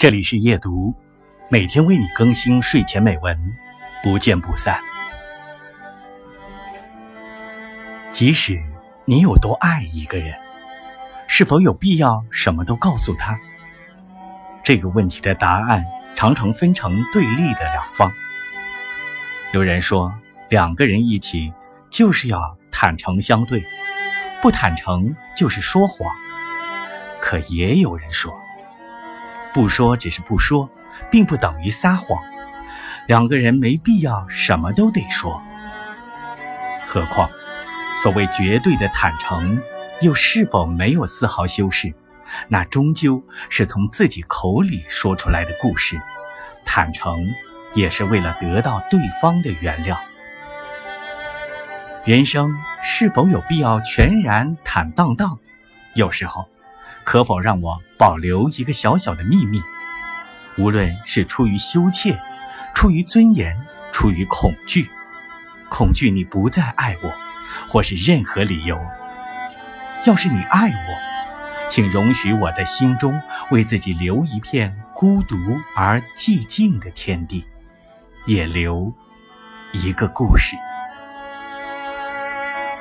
这里是夜读，每天为你更新睡前美文，不见不散。即使你有多爱一个人，是否有必要什么都告诉他？这个问题的答案常常分成对立的两方。有人说，两个人一起就是要坦诚相对，不坦诚就是说谎。可也有人说。不说只是不说，并不等于撒谎。两个人没必要什么都得说。何况，所谓绝对的坦诚，又是否没有丝毫修饰？那终究是从自己口里说出来的故事。坦诚，也是为了得到对方的原谅。人生是否有必要全然坦荡荡？有时候。可否让我保留一个小小的秘密？无论是出于羞怯，出于尊严，出于恐惧，恐惧你不再爱我，或是任何理由。要是你爱我，请容许我在心中为自己留一片孤独而寂静的天地，也留一个故事。